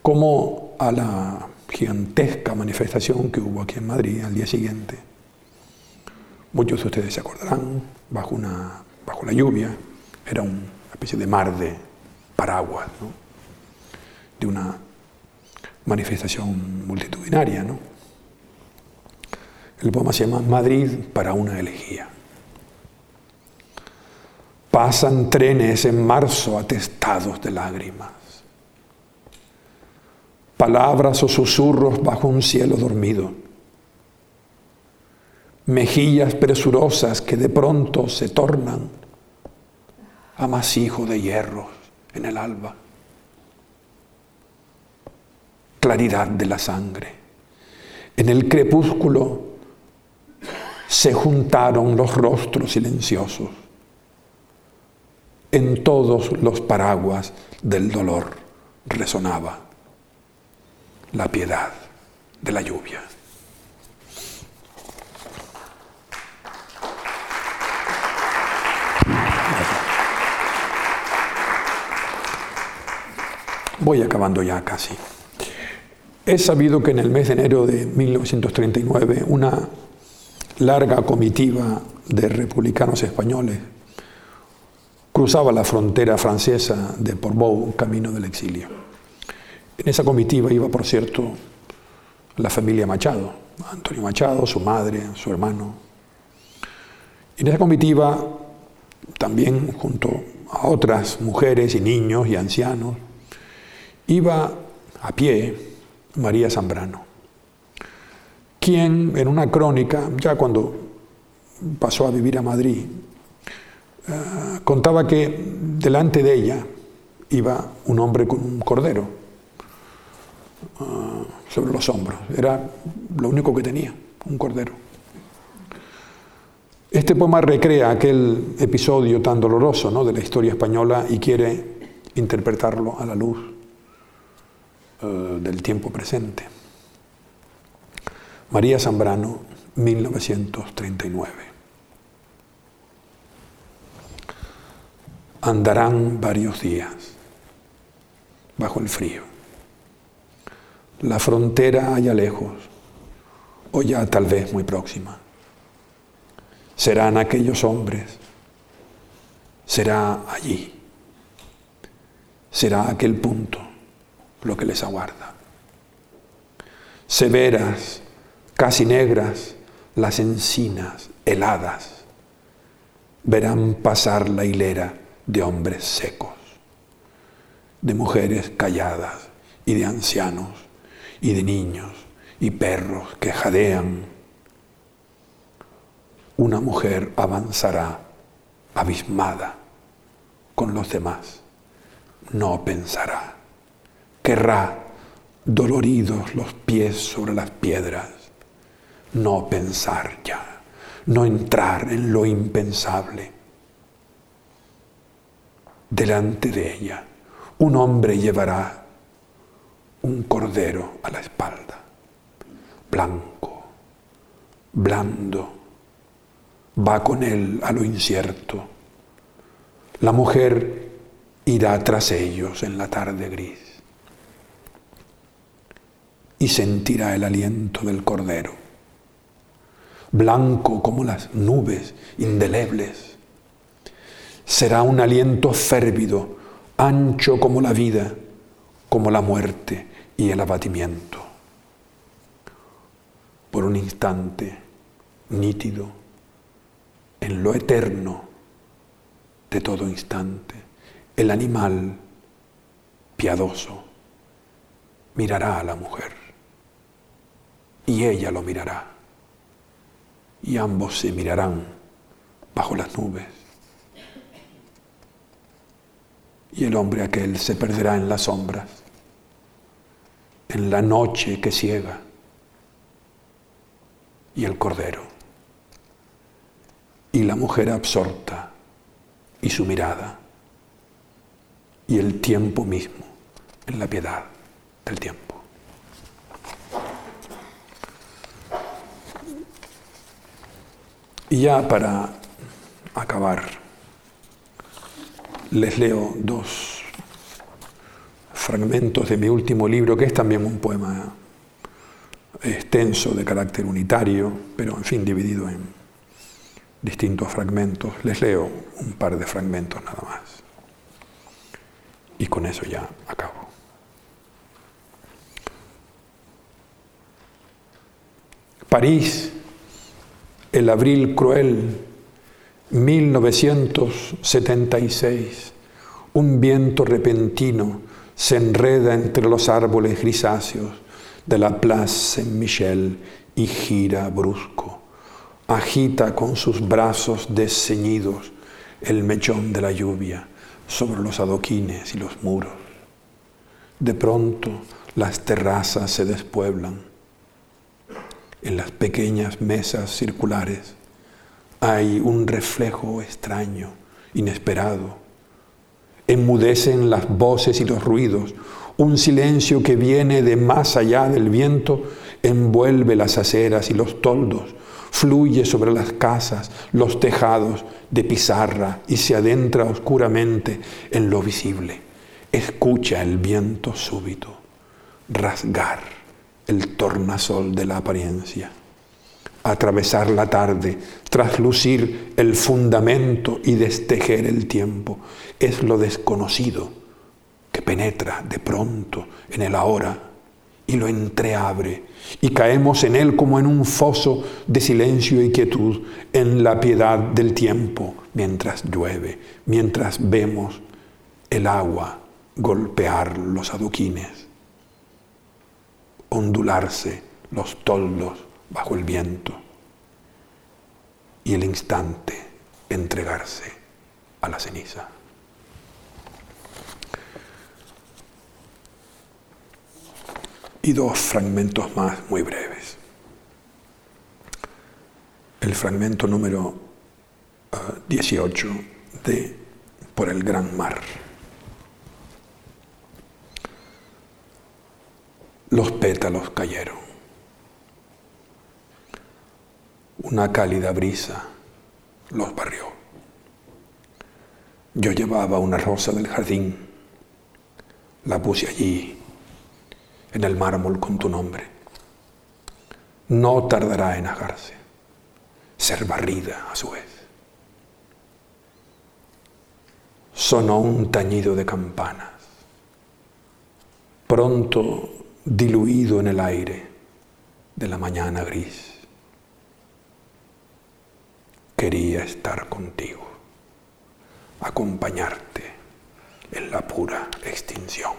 como a la gigantesca manifestación que hubo aquí en Madrid al día siguiente. Muchos de ustedes se acordarán, bajo, una, bajo la lluvia, era una especie de mar de paraguas, de una manifestación multitudinaria. El poema se llama Madrid para una elegía. Pasan trenes en marzo atestados de lágrimas palabras o susurros bajo un cielo dormido, mejillas presurosas que de pronto se tornan amasijo de hierros en el alba, claridad de la sangre. En el crepúsculo se juntaron los rostros silenciosos. En todos los paraguas del dolor resonaba la piedad de la lluvia. Voy acabando ya casi. Es sabido que en el mes de enero de 1939 una larga comitiva de republicanos españoles cruzaba la frontera francesa de Portbou, camino del exilio. En esa comitiva iba, por cierto, la familia Machado, Antonio Machado, su madre, su hermano. En esa comitiva, también junto a otras mujeres y niños y ancianos, iba a pie María Zambrano, quien en una crónica, ya cuando pasó a vivir a Madrid, eh, contaba que delante de ella iba un hombre con un cordero Ah, sobre los hombros. Era lo único que tenía, un cordero. Este poema recrea aquel episodio tan doloroso ¿no? de la historia española y quiere interpretarlo a la luz eh, del tiempo presente. María Zambrano, 1939. Andarán varios días bajo el frío la frontera allá lejos, o ya tal vez muy próxima. Serán aquellos hombres, será allí, será aquel punto lo que les aguarda. Severas, casi negras, las encinas heladas verán pasar la hilera de hombres secos, de mujeres calladas y de ancianos y de niños y perros que jadean. Una mujer avanzará abismada con los demás. No pensará. Querrá doloridos los pies sobre las piedras. No pensar ya. No entrar en lo impensable. Delante de ella, un hombre llevará un cordero a la espalda, blanco, blando, va con él a lo incierto. La mujer irá tras ellos en la tarde gris y sentirá el aliento del cordero, blanco como las nubes indelebles. Será un aliento férvido, ancho como la vida, como la muerte y el abatimiento. Por un instante nítido, en lo eterno de todo instante, el animal piadoso, mirará a la mujer y ella lo mirará y ambos se mirarán bajo las nubes. Y el hombre aquel se perderá en las sombras, en la noche que ciega, y el cordero, y la mujer absorta, y su mirada, y el tiempo mismo, en la piedad del tiempo. Y ya para acabar, les leo dos fragmentos de mi último libro, que es también un poema extenso de carácter unitario, pero en fin dividido en distintos fragmentos. Les leo un par de fragmentos nada más. Y con eso ya acabo. París el abril cruel, 1976, un viento repentino se enreda entre los árboles grisáceos de la Place Saint-Michel y gira brusco. Agita con sus brazos desceñidos el mechón de la lluvia sobre los adoquines y los muros. De pronto las terrazas se despueblan en las pequeñas mesas circulares hay un reflejo extraño, inesperado. Enmudecen las voces y los ruidos. Un silencio que viene de más allá del viento envuelve las aceras y los toldos, fluye sobre las casas, los tejados de pizarra y se adentra oscuramente en lo visible. Escucha el viento súbito rasgar el tornasol de la apariencia, atravesar la tarde, traslucir el fundamento y destejer el tiempo. Es lo desconocido que penetra de pronto en el ahora y lo entreabre y caemos en él como en un foso de silencio y quietud, en la piedad del tiempo, mientras llueve, mientras vemos el agua golpear los adoquines ondularse los toldos bajo el viento y el instante entregarse a la ceniza. Y dos fragmentos más muy breves. El fragmento número 18 ah, de Por el Gran Mar. Los pétalos cayeron. Una cálida brisa los barrió. Yo llevaba una rosa del jardín, la puse allí, en el mármol con tu nombre. No tardará en agarse, ser barrida a su vez. Sonó un tañido de campanas. Pronto diluido en el aire de la mañana gris. Quería estar contigo, acompañarte en la pura extinción.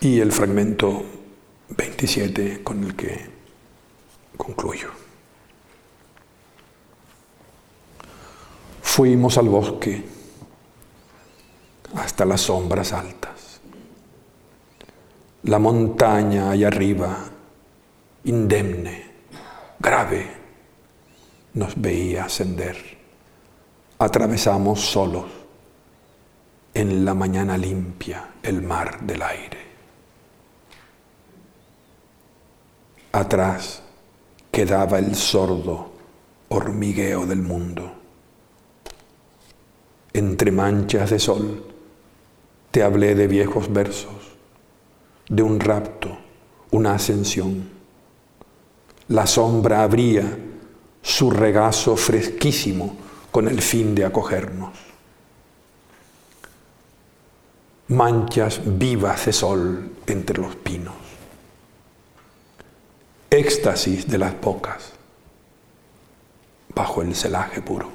Y el fragmento 27 con el que concluyo. Fuimos al bosque hasta las sombras altas. La montaña allá arriba, indemne, grave, nos veía ascender. Atravesamos solos en la mañana limpia el mar del aire. Atrás quedaba el sordo hormigueo del mundo. Entre manchas de sol te hablé de viejos versos, de un rapto, una ascensión. La sombra abría su regazo fresquísimo con el fin de acogernos. Manchas vivas de sol entre los pinos. Éxtasis de las bocas bajo el celaje puro.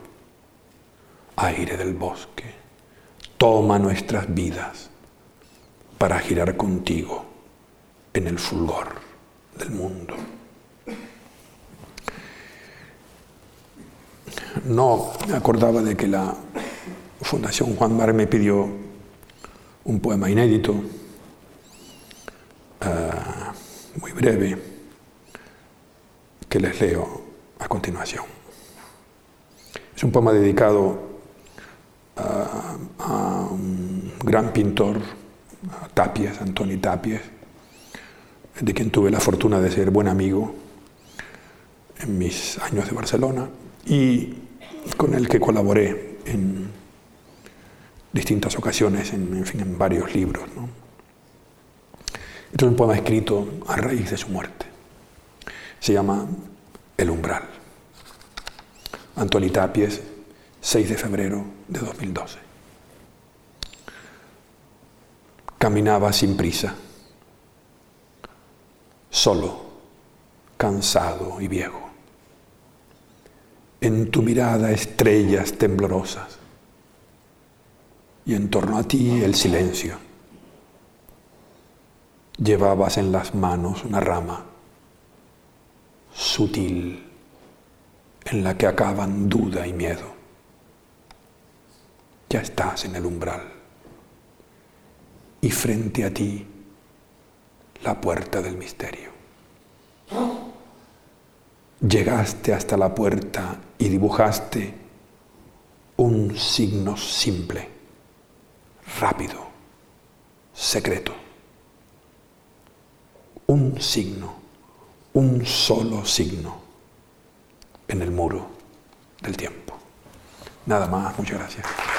aire del bosque, toma nuestras vidas para girar contigo en el fulgor del mundo. No me acordaba de que la Fundación Juan Mar me pidió un poema inédito, eh, muy breve, que les leo a continuación. Es un poema dedicado a un gran pintor, Tapies, Antoni Tapies, de quien tuve la fortuna de ser buen amigo en mis años de Barcelona y con el que colaboré en distintas ocasiones, en, fin, en varios libros. Este es un poema escrito a raíz de su muerte. Se llama El umbral. Antoni Tapies, 6 de febrero de 2012. Caminaba sin prisa, solo, cansado y viejo. En tu mirada estrellas temblorosas y en torno a ti el silencio. Llevabas en las manos una rama sutil en la que acaban duda y miedo ya estás en el umbral. Y frente a ti, la puerta del misterio. Llegaste hasta la puerta y dibujaste un signo simple, rápido, secreto. Un signo, un solo signo en el muro del tiempo. Nada más, muchas gracias.